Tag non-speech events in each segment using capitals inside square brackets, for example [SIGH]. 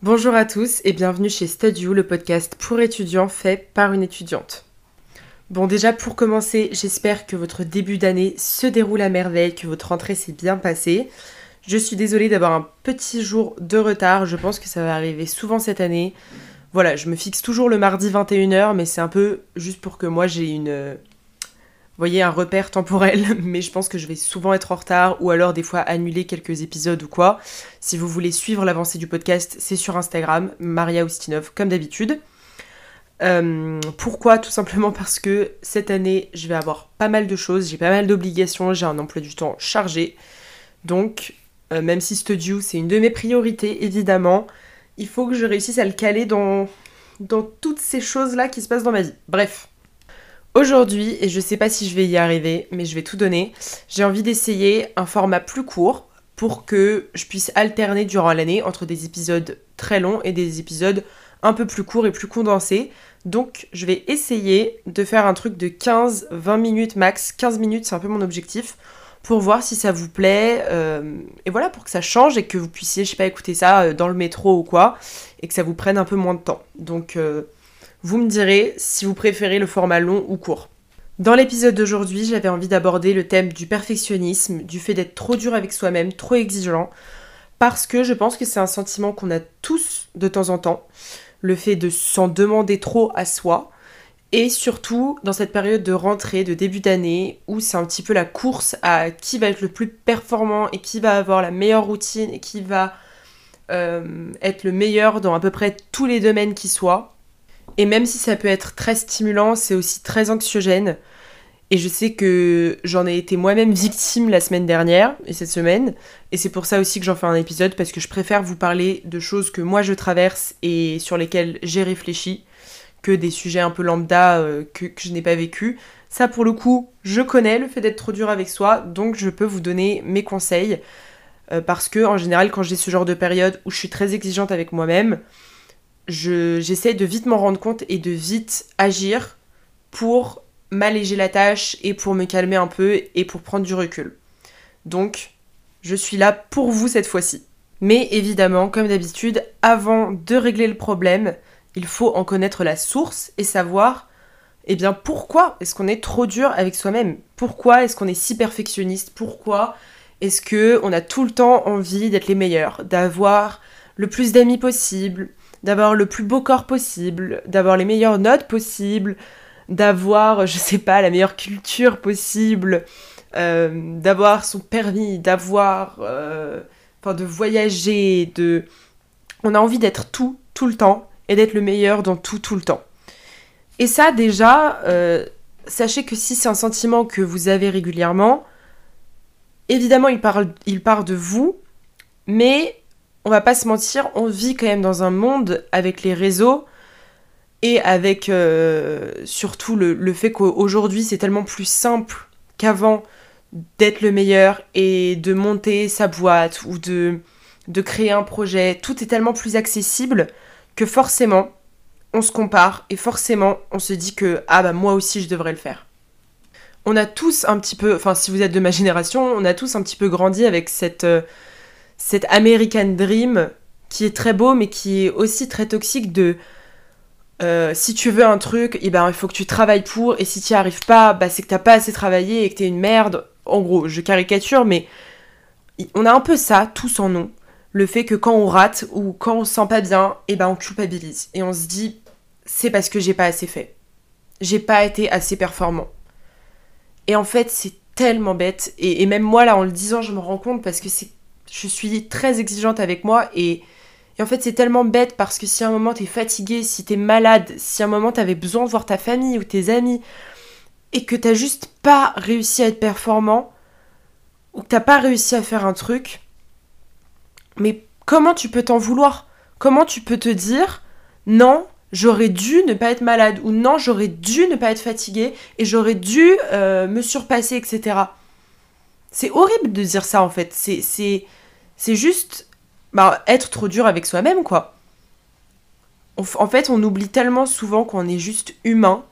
Bonjour à tous et bienvenue chez Studio, le podcast pour étudiants fait par une étudiante. Bon déjà pour commencer, j'espère que votre début d'année se déroule à merveille, que votre rentrée s'est bien passée. Je suis désolée d'avoir un petit jour de retard, je pense que ça va arriver souvent cette année. Voilà, je me fixe toujours le mardi 21h, mais c'est un peu juste pour que moi j'ai une, voyez, un repère temporel, [LAUGHS] mais je pense que je vais souvent être en retard ou alors des fois annuler quelques épisodes ou quoi. Si vous voulez suivre l'avancée du podcast, c'est sur Instagram, Maria Oustinov, comme d'habitude. Euh, pourquoi? Tout simplement parce que cette année, je vais avoir pas mal de choses, j'ai pas mal d'obligations, j'ai un emploi du temps chargé. Donc, euh, même si Studio, c'est une de mes priorités, évidemment, il faut que je réussisse à le caler dans, dans toutes ces choses-là qui se passent dans ma vie. Bref, Aujourd'hui, et je sais pas si je vais y arriver, mais je vais tout donner, j'ai envie d'essayer un format plus court pour que je puisse alterner durant l'année entre des épisodes très longs et des épisodes un peu plus courts et plus condensés. Donc je vais essayer de faire un truc de 15-20 minutes max. 15 minutes, c'est un peu mon objectif pour voir si ça vous plaît. euh, et voilà, pour que ça change et que vous puissiez, je sais pas, écouter ça euh, dans le métro ou quoi. Et que ça vous prenne un peu moins de temps. Donc euh, vous me direz si vous préférez le format long ou court. Dans l'épisode d'aujourd'hui, j'avais envie d'aborder le thème du perfectionnisme, du fait d'être trop dur avec soi-même, trop exigeant, parce que je pense que c'est un sentiment qu'on a tous de temps en temps, le fait de s'en demander trop à soi, et surtout dans cette période de rentrée, de début d'année, où c'est un petit peu la course à qui va être le plus performant et qui va avoir la meilleure routine et qui va euh, être le meilleur dans à peu près tous les domaines qui soient. Et même si ça peut être très stimulant, c'est aussi très anxiogène. Et je sais que j'en ai été moi-même victime la semaine dernière et cette semaine. Et c'est pour ça aussi que j'en fais un épisode, parce que je préfère vous parler de choses que moi je traverse et sur lesquelles j'ai réfléchi, que des sujets un peu lambda euh, que, je n'ai pas vécu. Ça pour le coup, je connais le fait d'être trop dur avec soi, donc je peux vous donner mes conseils. Euh, parce que en général, quand j'ai ce genre de période où je suis très exigeante avec moi-même, je- j'essaie de vite m'en rendre compte et de vite agir pour m'alléger la tâche et pour me calmer un peu et pour prendre du recul. Donc, je suis là pour vous cette fois-ci. Mais évidemment, comme d'habitude, avant de régler le problème, il faut en connaître la source et savoir, eh bien, pourquoi est-ce qu'on est trop dur avec soi-même? Pourquoi est-ce qu'on est si perfectionniste? Pourquoi est-ce que on a tout le temps envie d'être les meilleurs, d'avoir le plus d'amis possible, d'avoir le plus beau corps possible, d'avoir les meilleures notes possibles, d'avoir, [LAUGHS] je sais pas, la meilleure culture possible, euh, d'avoir son permis, d'avoir, euh, enfin, de voyager, de, on a envie d'être tout, tout le temps, et d'être le meilleur dans tout, tout le temps. Et ça, déjà, euh, sachez que si c'est un sentiment que vous avez régulièrement, évidemment, il, parle, il part de vous, mais on va pas se mentir, on vit quand même dans un monde avec les réseaux et avec euh, surtout le, fait qu'aujourd'hui c'est tellement plus simple qu'avant d'être le meilleur et de monter sa boîte ou de, de créer un projet. Tout est tellement plus accessible que forcément on se compare et forcément on se dit que ah bah moi aussi je devrais le faire. On a tous un petit peu, enfin si vous êtes de ma génération, on a tous un petit peu grandi avec cette... euh, cet American Dream qui est très beau mais qui est aussi très toxique de euh, si tu veux un truc, eh ben, il faut que tu travailles pour et si tu n'y arrives pas, bah, c'est que t'as pas assez travaillé et que t'es une merde. En gros, je caricature mais on a un peu ça tous en nous. Le fait que quand on rate ou quand on se sent pas bien, eh ben on culpabilise et on se dit c'est parce que j'ai pas assez fait. J'ai pas été assez performant. Et en fait, c'est tellement bête. Et, même moi, là, en le disant, je me rends compte parce que c'est, je suis très exigeante avec moi. Et, en fait, c'est tellement bête parce que si à un moment t'es fatigué, si t'es malade, si à un moment t'avais besoin de voir ta famille ou tes amis, et que t'as juste pas réussi à être performant, ou que t'as pas réussi à faire un truc, mais comment tu peux t'en vouloir? Comment tu peux te dire non, j'aurais dû ne pas être malade ou non, j'aurais dû ne pas être fatigué et j'aurais dû euh, me surpasser, etc. C'est horrible de dire ça en fait. C'est, c'est, juste bah, être trop dur avec soi-même quoi. en fait, on oublie tellement souvent qu'on est juste humain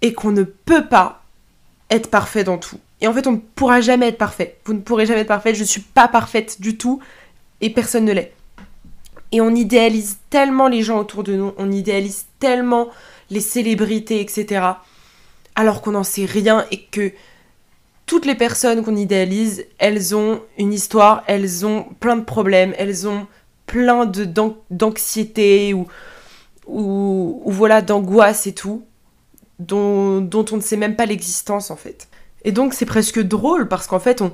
et qu'on ne peut pas être parfait dans tout. Et en fait, on ne pourra jamais être parfait. Vous ne pourrez jamais être parfaite. Je ne suis pas parfaite du tout et personne ne l'est. Et on idéalise tellement les gens autour de nous, on idéalise tellement les célébrités, etc. Alors qu'on n'en sait rien et que toutes les personnes qu'on idéalise, elles ont une histoire, elles ont plein de problèmes, elles ont plein d'anxiété ou, voilà d'angoisse et tout, dont, dont on ne sait même pas l'existence en fait. Et donc c'est presque drôle parce qu'en fait on,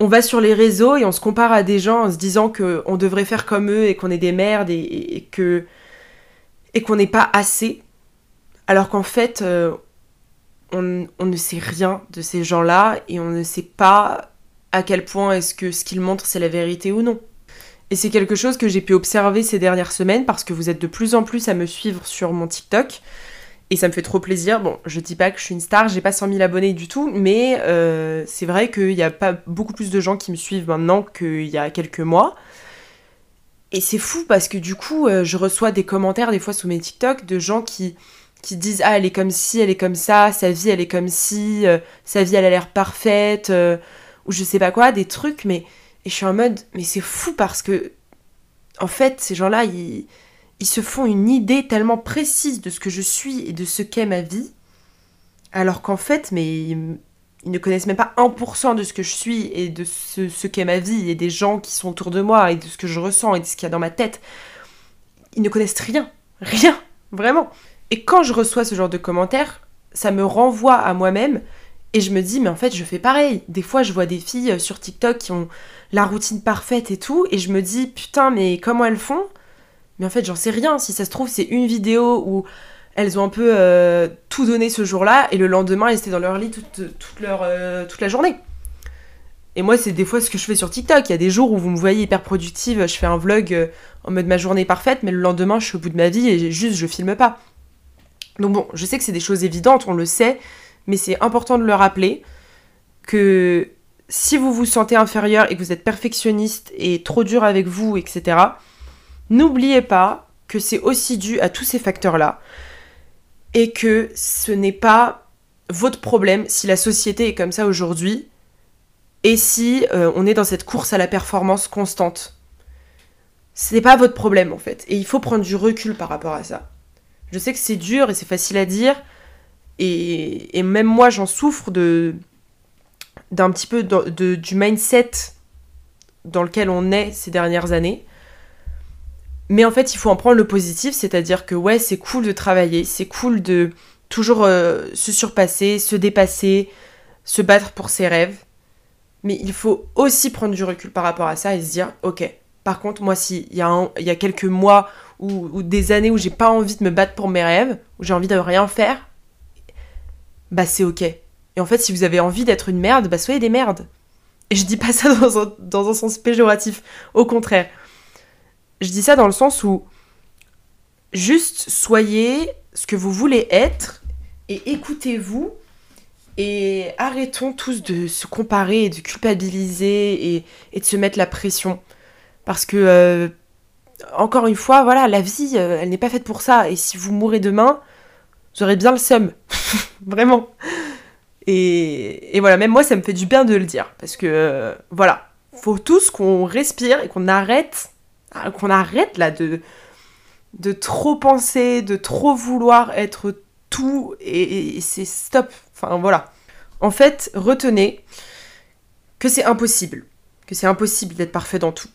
on va sur les réseaux et on se compare à des gens en se disant qu'on devrait faire comme eux et qu'on est des merdes et, que et qu'on n'est pas assez. Alors qu'en fait, euh, on, ne sait rien de ces gens-là et on ne sait pas à quel point est-ce que ce qu'ils montrent c'est la vérité ou non. Et c'est quelque chose que j'ai pu observer ces dernières semaines parce que vous êtes de plus en plus à me suivre sur mon TikTok. Et ça me fait trop plaisir. Bon, je dis pas que je suis une star, j'ai pas 100 000 abonnés du tout, mais euh, c'est vrai qu'il y a pas beaucoup plus de gens qui me suivent maintenant qu'il y a quelques mois. Et c'est fou parce que du coup, euh, je reçois des commentaires des fois sous mes TikTok de gens qui, qui disent Ah, elle est comme ci, elle est comme ça, sa vie elle est comme ci, euh, sa vie elle a l'air parfaite, ou je sais pas quoi, des trucs, mais. Et je suis en mode Mais c'est fou parce que. En fait, ces gens-là, ils ils se font une idée tellement précise de ce que je suis et de ce qu'est ma vie, alors qu'en fait, mais ils, ne connaissent même pas 1% de ce que je suis et de ce, qu'est ma vie et des gens qui sont autour de moi et de ce que je ressens et de ce qu'il y a dans ma tête. Ils ne connaissent rien, rien, vraiment. Et quand je reçois ce genre de commentaires, ça me renvoie à moi-même et je me dis, mais en fait, je fais pareil. Des fois, je vois des filles sur TikTok qui ont la routine parfaite et tout, et je me dis, putain, mais comment elles font? Mais en fait, j'en sais rien. Si ça se trouve, c'est une vidéo où elles ont un peu euh, tout donné ce jour-là et le lendemain, elles étaient dans leur lit toute, leur, euh, toute la journée. Et moi, c'est des fois ce que je fais sur TikTok. Il y a des jours où vous me voyez hyper productive, je fais un vlog euh, en mode ma journée parfaite, mais le lendemain, je suis au bout de ma vie et juste je filme pas. Donc bon, je sais que c'est des choses évidentes, on le sait, mais c'est important de le rappeler que si vous vous sentez inférieur et que vous êtes perfectionniste et trop dur avec vous, etc., N'oubliez pas que c'est aussi dû à tous ces facteurs-là et que ce n'est pas votre problème si la société est comme ça aujourd'hui et si euh, on est dans cette course à la performance constante. Ce n'est pas votre problème en fait et il faut prendre du recul par rapport à ça. Je sais que c'est dur et c'est facile à dire et, même moi j'en souffre d'un petit peu du mindset dans lequel on est ces dernières années mais en fait, il faut en prendre le positif, c'est-à-dire que ouais, c'est cool de travailler, c'est cool de toujours euh, se surpasser, se dépasser, se battre pour ses rêves. Mais il faut aussi prendre du recul par rapport à ça et se dire, ok, par contre, moi, s'il y, y a quelques mois ou, des années où j'ai pas envie de me battre pour mes rêves, où j'ai envie de rien faire, bah c'est ok. Et en fait, si vous avez envie d'être une merde, bah soyez des merdes. Et je dis pas ça dans un sens péjoratif, au contraire. Je dis ça dans le sens où juste soyez ce que vous voulez être et écoutez-vous et arrêtons tous de se comparer et de culpabiliser et, de se mettre la pression. Parce que, euh, encore une fois, voilà, la vie, euh, elle n'est pas faite pour ça. Et si vous mourrez demain, vous bien le seum. [LAUGHS] Vraiment. Et, et, voilà, même moi, ça me fait du bien de le dire. Parce que, euh, voilà, faut tous qu'on respire et qu'on arrête ah, qu'on arrête là de, de trop penser, de trop vouloir être tout et, c'est stop. Enfin voilà. En fait, retenez que c'est impossible, que c'est impossible d'être parfait dans tout.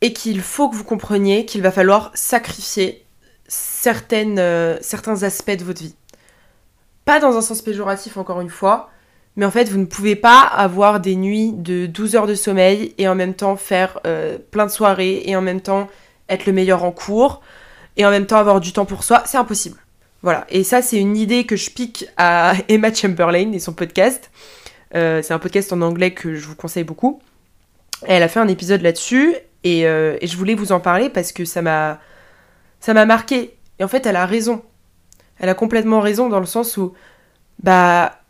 Et qu'il faut que vous compreniez qu'il va falloir sacrifier certaines, euh, certains aspects de votre vie. Pas dans un sens péjoratif, encore une fois, mais en fait, vous ne pouvez pas avoir des nuits de 12 heures de sommeil et en même temps faire euh, plein de soirées et en même temps être le meilleur en cours et en même temps avoir du temps pour soi. C'est impossible. Voilà. Et ça, c'est une idée que je pique à [LAUGHS] Emma Chamberlain et son podcast. Euh, c'est un podcast en anglais que je vous conseille beaucoup. Elle a fait un épisode là-dessus et, et je voulais vous en parler parce que ça m'a ça m'a marqué. Et en fait, elle a raison. Elle a complètement raison dans le sens où, bah,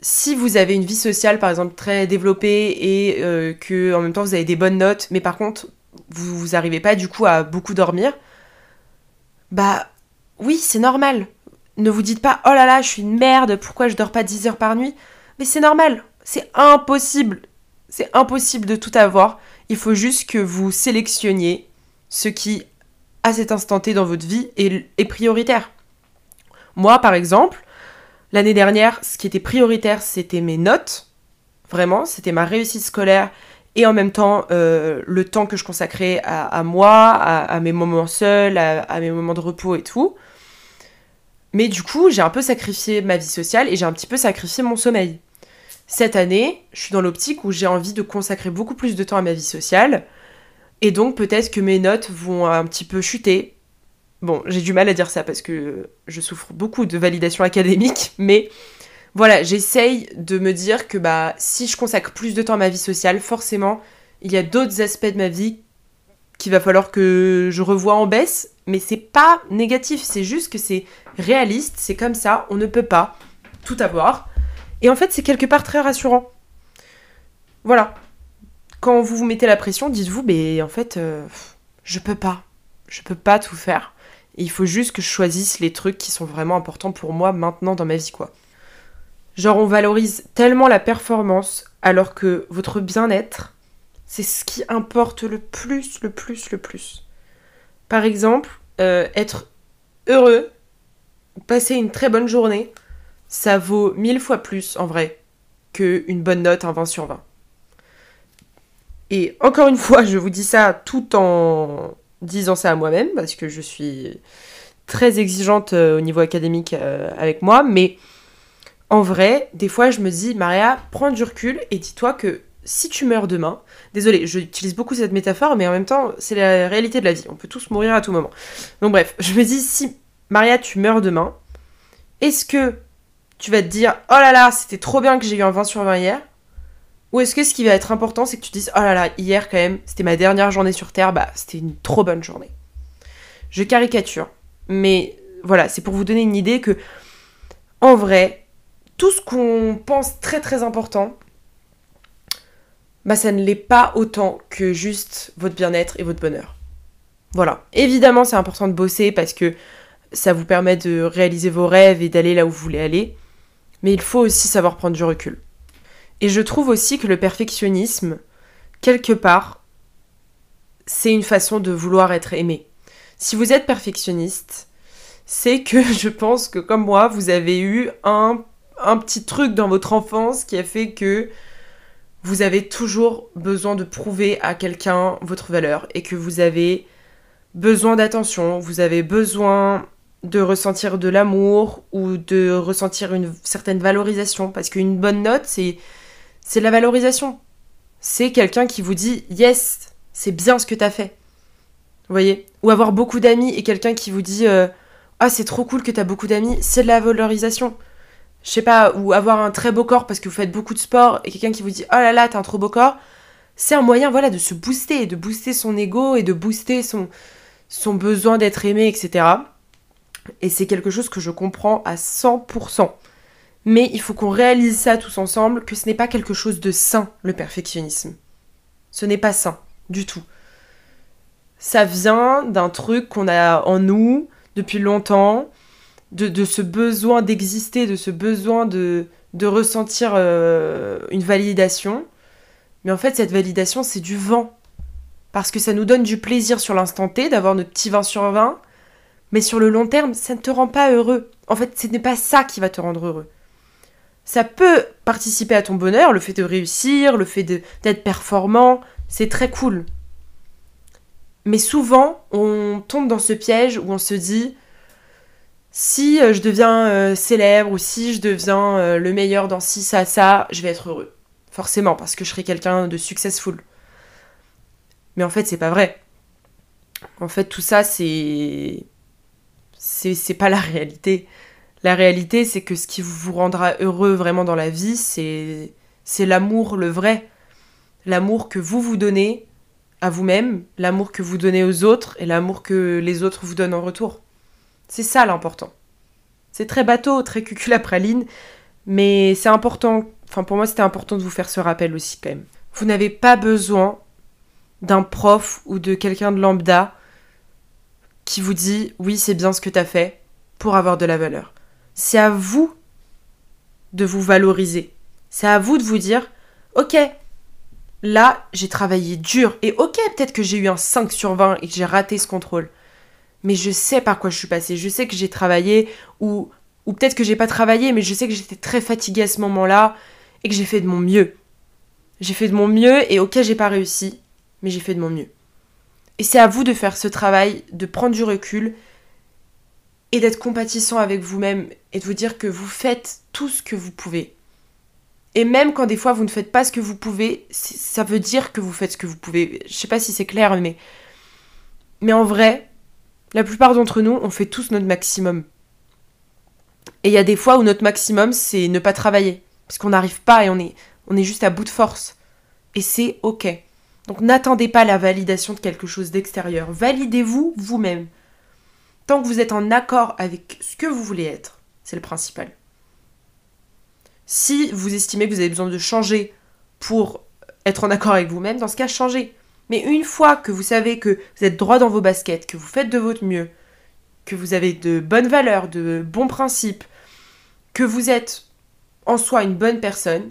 si vous avez une vie sociale, par exemple, très développée et euh, que en même temps vous avez des bonnes notes, mais par contre, vous, vous arrivez pas du coup à beaucoup dormir, bah, oui, c'est normal. Ne vous dites pas, oh là là, je suis une merde, pourquoi je dors pas 10 heures par nuit? Mais c'est normal, c'est impossible. C'est impossible de tout avoir. Il faut juste que vous sélectionniez ce qui à cet instant T dans votre vie est, prioritaire. Moi, par exemple, l'année dernière, ce qui était prioritaire, c'était mes notes. Vraiment, c'était ma réussite scolaire et en même temps euh, le temps que je consacrais à, moi, à, mes moments seuls, à, mes moments de repos et tout. Mais du coup, j'ai un peu sacrifié ma vie sociale et j'ai un petit peu sacrifié mon sommeil. Cette année, je suis dans l'optique où j'ai envie de consacrer beaucoup plus de temps à ma vie sociale, et donc peut-être que mes notes vont un petit peu chuter. Bon, j'ai du mal à dire ça parce que je souffre beaucoup de validation académique, [LAUGHS] mais voilà, j'essaye de me dire que bah si je consacre plus de temps à ma vie sociale, forcément, il y a d'autres aspects de ma vie qu'il va falloir que je revoie en baisse, mais c'est pas négatif, c'est juste que c'est réaliste, c'est comme ça, on ne peut pas tout avoir. Et en fait, c'est quelque part très rassurant. Voilà, quand vous vous mettez la pression, dites-vous, mais en fait, euh, je peux pas. Je peux pas tout faire. il faut juste que je choisisse les trucs qui sont vraiment importants pour moi maintenant dans ma vie, quoi. Genre, on valorise tellement la performance alors que votre bien-être, c'est ce qui importe le plus, le plus, le plus. Par exemple, euh, être heureux, passer une très bonne journée, ça vaut mille fois plus en vrai qu'une bonne note, un 20 sur 20. Et encore une fois, je vous dis ça tout en disant ça à moi-même, parce que je suis très exigeante euh, au niveau académique euh, avec moi, mais en vrai, des fois, je me dis, Maria, prends du recul et dis-toi que si tu meurs demain, désolé, j'utilise beaucoup cette métaphore, mais en même temps, c'est la réalité de la vie. On peut tous mourir à tout moment. Donc bref, je me dis, si Maria, tu meurs demain, est-ce que tu vas te dire, oh là là, c'était trop bien que j'ai eu un 20 sur 20 hier ou est-ce que ce qui va être important, c'est que tu dises Oh là là, hier quand même, c'était ma dernière journée sur Terre, bah c'était une trop bonne journée. Je caricature, mais voilà, c'est pour vous donner une idée que, en vrai, tout ce qu'on pense très très important, bah ça ne l'est pas autant que juste votre bien-être et votre bonheur. Voilà. Évidemment, c'est important de bosser parce que ça vous permet de réaliser vos rêves et d'aller là où vous voulez aller, mais il faut aussi savoir prendre du recul. Et je trouve aussi que le perfectionnisme, quelque part, c'est une façon de vouloir être aimé. Si vous êtes perfectionniste, c'est que [LAUGHS] je pense que comme moi, vous avez eu un, un petit truc dans votre enfance qui a fait que vous avez toujours besoin de prouver à quelqu'un votre valeur et que vous avez besoin d'attention, vous avez besoin de ressentir de l'amour ou de ressentir une certaine valorisation parce qu'une bonne note c'est c'est la valorisation. C'est quelqu'un qui vous dit yes, c'est bien ce que t'as fait. Vous voyez? Ou avoir beaucoup d'amis et quelqu'un qui vous dit euh, ah c'est trop cool que t'as beaucoup d'amis, c'est de la valorisation. Je sais pas, ou avoir un très beau corps parce que vous faites beaucoup de sport et quelqu'un qui vous dit oh là là t'as un trop beau corps, c'est un moyen voilà de se booster, de booster son ego et de booster son, son besoin d'être aimé, etc. Et c'est quelque chose que je comprends à 100%. Mais il faut qu'on réalise ça tous ensemble, que ce n'est pas quelque chose de sain, le perfectionnisme. Ce n'est pas sain, du tout. Ça vient d'un truc qu'on a en nous depuis longtemps, de, ce besoin d'exister, de ce besoin de, de ressentir euh, une validation. Mais en fait, cette validation, c'est du vent. Parce que ça nous donne du plaisir sur l'instant T d'avoir notre petit 20 sur 20. Mais sur le long terme, ça ne te rend pas heureux. En fait, ce n'est pas ça qui va te rendre heureux ça peut participer à ton bonheur, le fait de réussir, le fait d'être performant, c'est très cool. Mais souvent, on tombe dans ce piège où on se dit si euh, je deviens euh, célèbre ou si je deviens euh, le meilleur dans ci, ça, ça, je vais être heureux. Forcément, parce que je serai quelqu'un de successful. Mais en fait, c'est pas vrai. En fait, tout ça, c'est. C'est pas la réalité. La réalité, c'est que ce qui vous rendra heureux vraiment dans la vie, c'est. L'amour, le vrai. L'amour que vous vous donnez à vous-même, l'amour que vous donnez aux autres et l'amour que les autres vous donnent en retour. C'est ça l'important. C'est très bateau, très cuculapraline, mais c'est important. Enfin, pour moi, c'était important de vous faire ce rappel aussi, quand même. Vous n'avez pas besoin d'un prof ou de quelqu'un de lambda qui vous dit oui, c'est bien ce que tu as fait pour avoir de la valeur. C'est à vous de vous valoriser. C'est à vous de vous dire ok, là, j'ai travaillé dur et ok, peut-être que j'ai eu un 5 sur 20 et que j'ai raté ce contrôle mais je sais par quoi je suis passée. Je sais que j'ai travaillé ou, ou peut-être que j'ai pas travaillé, mais je sais que j'étais très fatiguée à ce moment-là et que j'ai fait de mon mieux. J'ai fait de mon mieux et ok, j'ai pas réussi, mais j'ai fait de mon mieux. Et c'est à vous de faire ce travail, de prendre du recul et d'être compatissant avec vous-même et de vous dire que vous faites tout ce que vous pouvez. Et même quand des fois vous ne faites pas ce que vous pouvez, ça veut dire que vous faites ce que vous pouvez. Je sais pas si c'est clair, mais en vrai, la plupart d'entre nous, on fait tous notre maximum. Et il y a des fois où notre maximum, c'est ne pas travailler. Parce qu'on n'arrive pas et on est, on est juste à bout de force. Et c'est ok. Donc n'attendez pas la validation de quelque chose d'extérieur. Validez-vous vous-même. Tant que vous êtes en accord avec ce que vous voulez être, c'est le principal. Si vous estimez que vous avez besoin de changer pour être en accord avec vous-même, dans ce cas, changez. Mais une fois que vous savez que vous êtes droit dans vos baskets, que vous faites de votre mieux, que vous avez de bonnes valeurs, de bons principes, que vous êtes en soi une bonne personne,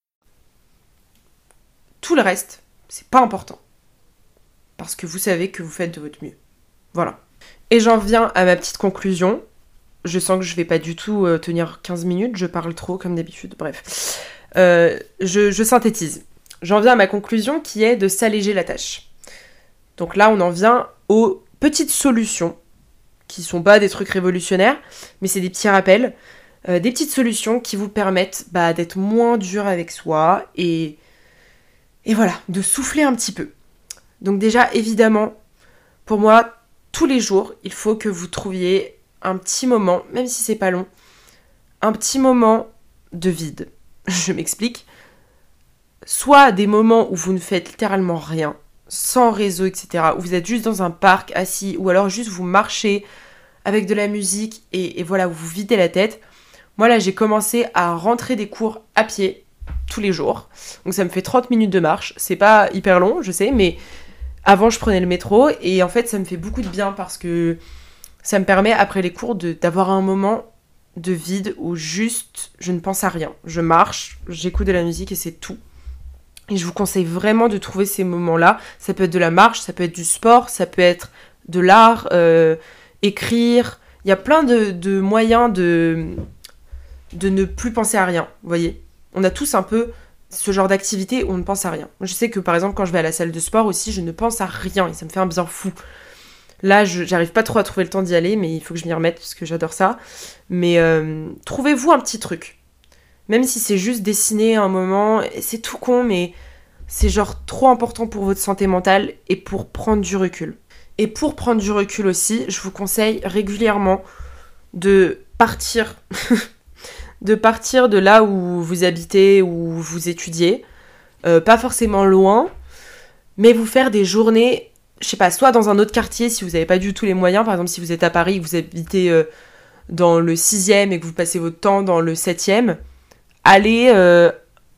Tout le reste, c'est pas important. Parce que vous savez que vous faites de votre mieux. Voilà. Et j'en viens à ma petite conclusion. Je sens que je vais pas du tout euh, tenir 15 minutes, je parle trop comme d'habitude, bref. Euh, je, synthétise. J'en viens à ma conclusion qui est de s'alléger la tâche. Donc là, on en vient aux petites solutions, qui sont pas des trucs révolutionnaires, mais c'est des petits rappels, euh, des petites solutions qui vous permettent bah, d'être moins dur avec soi et et voilà, de souffler un petit peu. Donc déjà, évidemment, pour moi, tous les jours, il faut que vous trouviez un petit moment, même si c'est pas long, un petit moment de vide. [LAUGHS] Je m'explique. Soit des moments où vous ne faites littéralement rien, sans réseau, etc., où vous êtes juste dans un parc assis, ou alors juste vous marchez avec de la musique et, voilà, vous videz la tête. Moi là, j'ai commencé à rentrer des cours à pied tous les jours. Donc ça me fait 30 minutes de marche. C'est pas hyper long, je sais, mais avant je prenais le métro et en fait ça me fait beaucoup de bien parce que ça me permet après les cours d'avoir un moment de vide où juste je ne pense à rien. Je marche, j'écoute de la musique et c'est tout. Et je vous conseille vraiment de trouver ces moments-là. Ça peut être de la marche, ça peut être du sport, ça peut être de l'art, euh, écrire. Il y a plein de, de moyens de, de ne plus penser à rien, vous voyez on a tous un peu ce genre d'activité où on ne pense à rien. Je sais que par exemple quand je vais à la salle de sport aussi, je ne pense à rien et ça me fait un bien fou. Là, j'arrive pas trop à trouver le temps d'y aller, mais il faut que je m'y remette parce que j'adore ça. Mais euh, trouvez-vous un petit truc. Même si c'est juste dessiner un moment, c'est tout con, mais c'est genre trop important pour votre santé mentale et pour prendre du recul. Et pour prendre du recul aussi, je vous conseille régulièrement de partir [LAUGHS] de partir de là où vous habitez, où vous étudiez, euh, pas forcément loin, mais vous faire des journées, je sais pas, soit dans un autre quartier si vous n'avez pas du tout les moyens, par exemple si vous êtes à Paris, que vous habitez euh, dans le 6e et que vous passez votre temps dans le 7e, allez euh,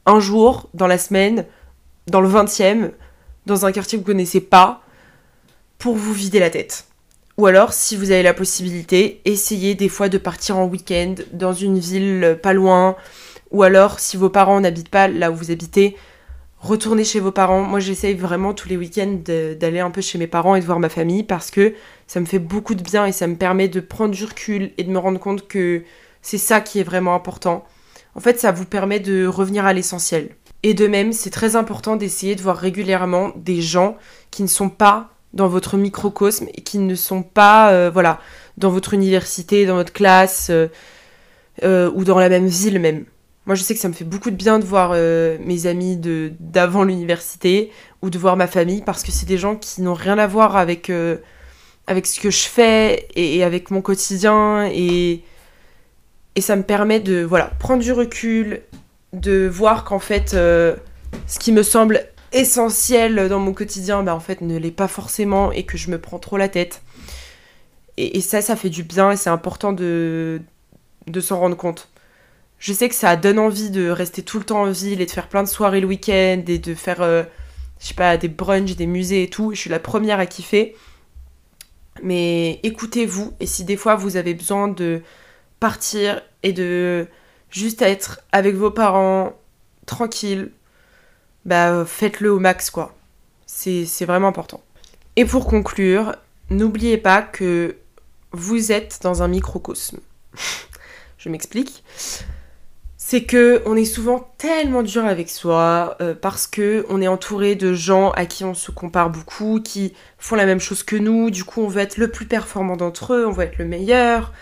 un jour dans la semaine, dans le 20e, dans un quartier que vous connaissez pas, pour vous vider la tête. Ou alors, si vous avez la possibilité, essayez des fois de partir en week-end dans une ville pas loin. Ou alors, si vos parents n'habitent pas là où vous habitez, retournez chez vos parents. Moi, j'essaye vraiment tous les week-ends d'aller un peu chez mes parents et de voir ma famille parce que ça me fait beaucoup de bien et ça me permet de prendre du recul et de me rendre compte que c'est ça qui est vraiment important. En fait, ça vous permet de revenir à l'essentiel. Et de même, c'est très important d'essayer de voir régulièrement des gens qui ne sont pas dans votre microcosme et qui ne sont pas, euh, voilà, dans votre université, dans votre classe euh, euh, ou dans la même ville même. Moi, je sais que ça me fait beaucoup de bien de voir mes amis de d'avant l'université ou de voir ma famille parce que c'est des gens qui n'ont rien à voir avec avec ce que je fais et, avec mon quotidien et et ça me permet de voilà prendre du recul, de voir qu'en fait ce qui me semble essentiel dans mon quotidien, bah en fait ne l'est pas forcément et que je me prends trop la tête. Et, ça, ça fait du bien et c'est important de, de s'en rendre compte. Je sais que ça donne envie de rester tout le temps en ville et de faire plein de soirées le week-end et de faire, euh, je sais pas, des brunchs, des musées et tout. Je suis la première à kiffer. Mais écoutez-vous et si des fois vous avez besoin de partir et de juste être avec vos parents, tranquille, bah faites-le au max quoi. C'est vraiment important. Et pour conclure, n'oubliez pas que vous êtes dans un microcosme. [LAUGHS] Je m'explique. C'est que on est souvent tellement dur avec soi euh, parce que on est entouré de gens à qui on se compare beaucoup, qui font la même chose que nous. Du coup, on veut être le plus performant d'entre eux, on veut être le meilleur.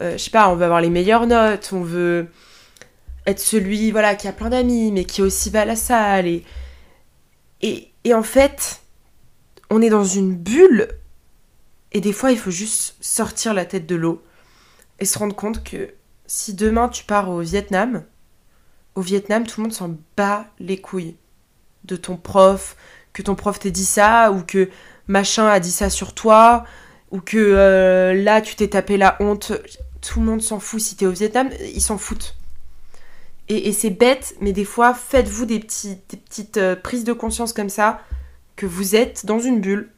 Euh, je sais pas, on veut avoir les meilleures notes, on veut être celui voilà qui a plein d'amis mais qui aussi va à la salle et, et, en fait on est dans une bulle et des fois il faut juste sortir la tête de l'eau et se rendre compte que si demain tu pars au Vietnam au Vietnam tout le monde s'en bat les couilles de ton prof que ton prof t'ait dit ça ou que machin a dit ça sur toi ou que euh, là tu t'es tapé la honte. Tout le monde s'en fout. Si t'es au Vietnam ils s'en foutent et, c'est bête, mais des fois, faites-vous des, petites euh, prises de conscience comme ça, que vous êtes dans une bulle.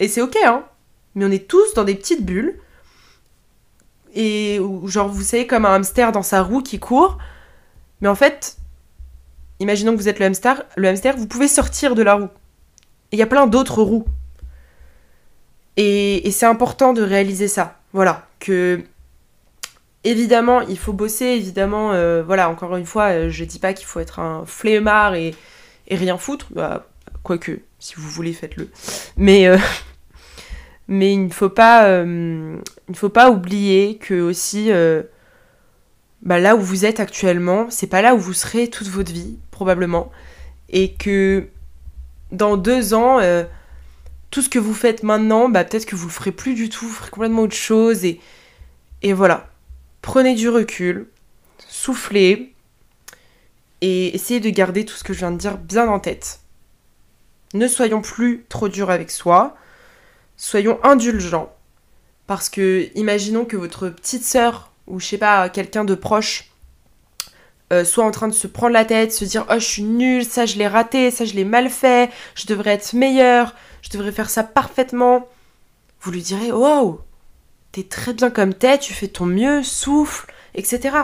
Et c'est ok, hein. Mais on est tous dans des petites bulles. Et genre, vous savez, comme un hamster dans sa roue qui court. Mais en fait, imaginons que vous êtes le hamster, le hamster, vous pouvez sortir de la roue. Il y a plein d'autres roues. Et, et c'est important de réaliser ça. Voilà. Que Évidemment, il faut bosser, évidemment, euh, voilà, encore une fois, euh, je dis pas qu'il faut être un flemmard et, rien foutre, bah, quoique, si vous voulez, faites-le. Mais, euh, [LAUGHS] mais il ne faut pas, faut pas oublier que aussi, bah, là où vous êtes actuellement, c'est pas là où vous serez toute votre vie, probablement, et que dans deux ans, tout ce que vous faites maintenant, bah, peut-être que vous le ferez plus du tout, vous ferez complètement autre chose, et, et voilà Prenez du recul, soufflez et essayez de garder tout ce que je viens de dire bien en tête. Ne soyons plus trop durs avec soi, soyons indulgents. Parce que imaginons que votre petite sœur ou je sais pas, quelqu'un de proche euh, soit en train de se prendre la tête, se dire oh je suis nulle, ça je l'ai raté, ça je l'ai mal fait, je devrais être meilleure, je devrais faire ça parfaitement. Vous lui direz wow, t'es très bien comme t'es, tu fais ton mieux, souffle, etc.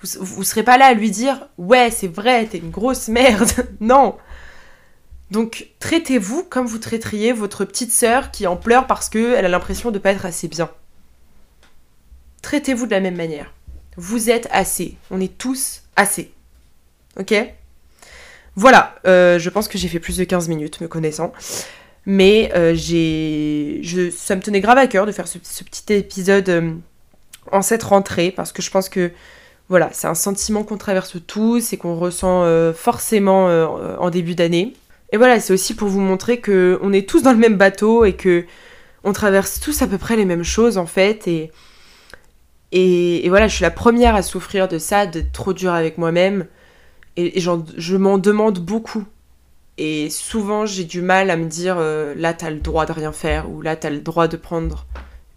Vous, vous serez pas là à lui dire ouais c'est vrai, t'es une grosse merde. [LAUGHS] non. Donc traitez-vous comme vous traiteriez votre petite sœur qui en pleure parce qu'elle a l'impression de pas être assez bien. Traitez-vous de la même manière. Vous êtes assez. On est tous assez. Ok? Voilà, euh, je pense que j'ai fait plus de 15 minutes, me connaissant. Mais euh, j'ai, ça me tenait grave à cœur de faire ce, petit épisode euh, en cette rentrée parce que je pense que voilà, c'est un sentiment qu'on traverse tous et qu'on ressent euh, forcément en début d'année. Et voilà, c'est aussi pour vous montrer que on est tous dans le même bateau et que on traverse tous à peu près les mêmes choses en fait. Et, et, voilà, je suis la première à souffrir de ça, d'être trop dur avec moi-même. Et, et je m'en demande beaucoup et souvent, j'ai du mal à me dire euh, là, t'as le droit de rien faire, ou là, t'as le droit de prendre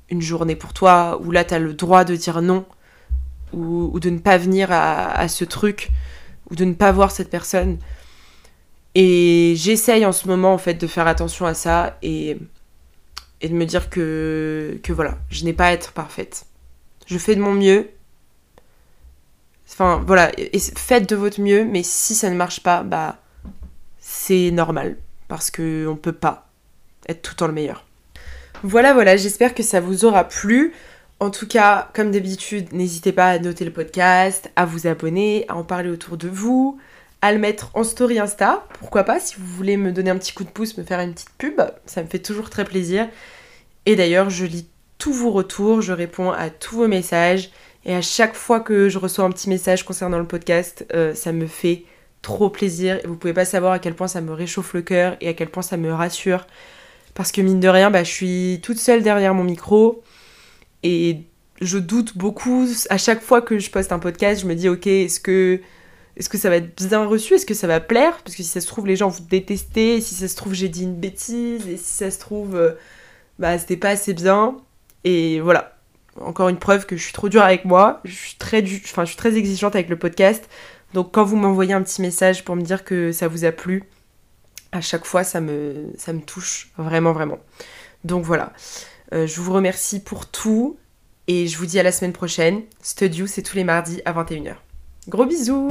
une journée pour toi, ou là, t'as le droit de dire non, ou, de ne pas venir à, ce truc, ou de ne pas voir cette personne. Et j'essaye en ce moment, en fait, de faire attention à ça, et, de me dire que, que voilà, je n'ai pas à être parfaite. Je fais de mon mieux. Enfin, voilà, et faites de votre mieux, mais si ça ne marche pas, bah, c'est normal. Parce qu'on ne peut pas être tout le temps le meilleur. Voilà, voilà, j'espère que ça vous aura plu. En tout cas, comme d'habitude, n'hésitez pas à noter le podcast, à vous abonner, à en parler autour de vous, à le mettre en story Insta. Pourquoi pas, si vous voulez me donner un petit coup de pouce, me faire une petite pub, ça me fait toujours très plaisir. Et d'ailleurs, je lis tous vos retours, je réponds à tous vos messages. Et à chaque fois que je reçois un petit message concernant le podcast, euh, ça me fait trop plaisir. Et vous pouvez pas savoir à quel point ça me réchauffe le cœur et à quel point ça me rassure. Parce que mine de rien, bah, je suis toute seule derrière mon micro. Et je doute beaucoup. À chaque fois que je poste un podcast, je me dis, ok, est-ce que est-ce que ça va être bien reçu? Est-ce que ça va plaire? Parce que si ça se trouve, les gens vont détester. Si ça se trouve, j'ai dit une bêtise. Et si ça se trouve, euh, bah, c'était pas assez bien. Et voilà. Encore une preuve que je suis trop dure avec moi. Je suis très, enfin, je suis très exigeante avec le podcast. Donc, quand vous m'envoyez un petit message pour me dire que ça vous a plu, à chaque fois, ça me, ça me touche vraiment, vraiment. Donc, voilà. Euh, je vous remercie pour tout. Et je vous dis à la semaine prochaine. Studio, c'est tous les mardis à 21h. Gros bisous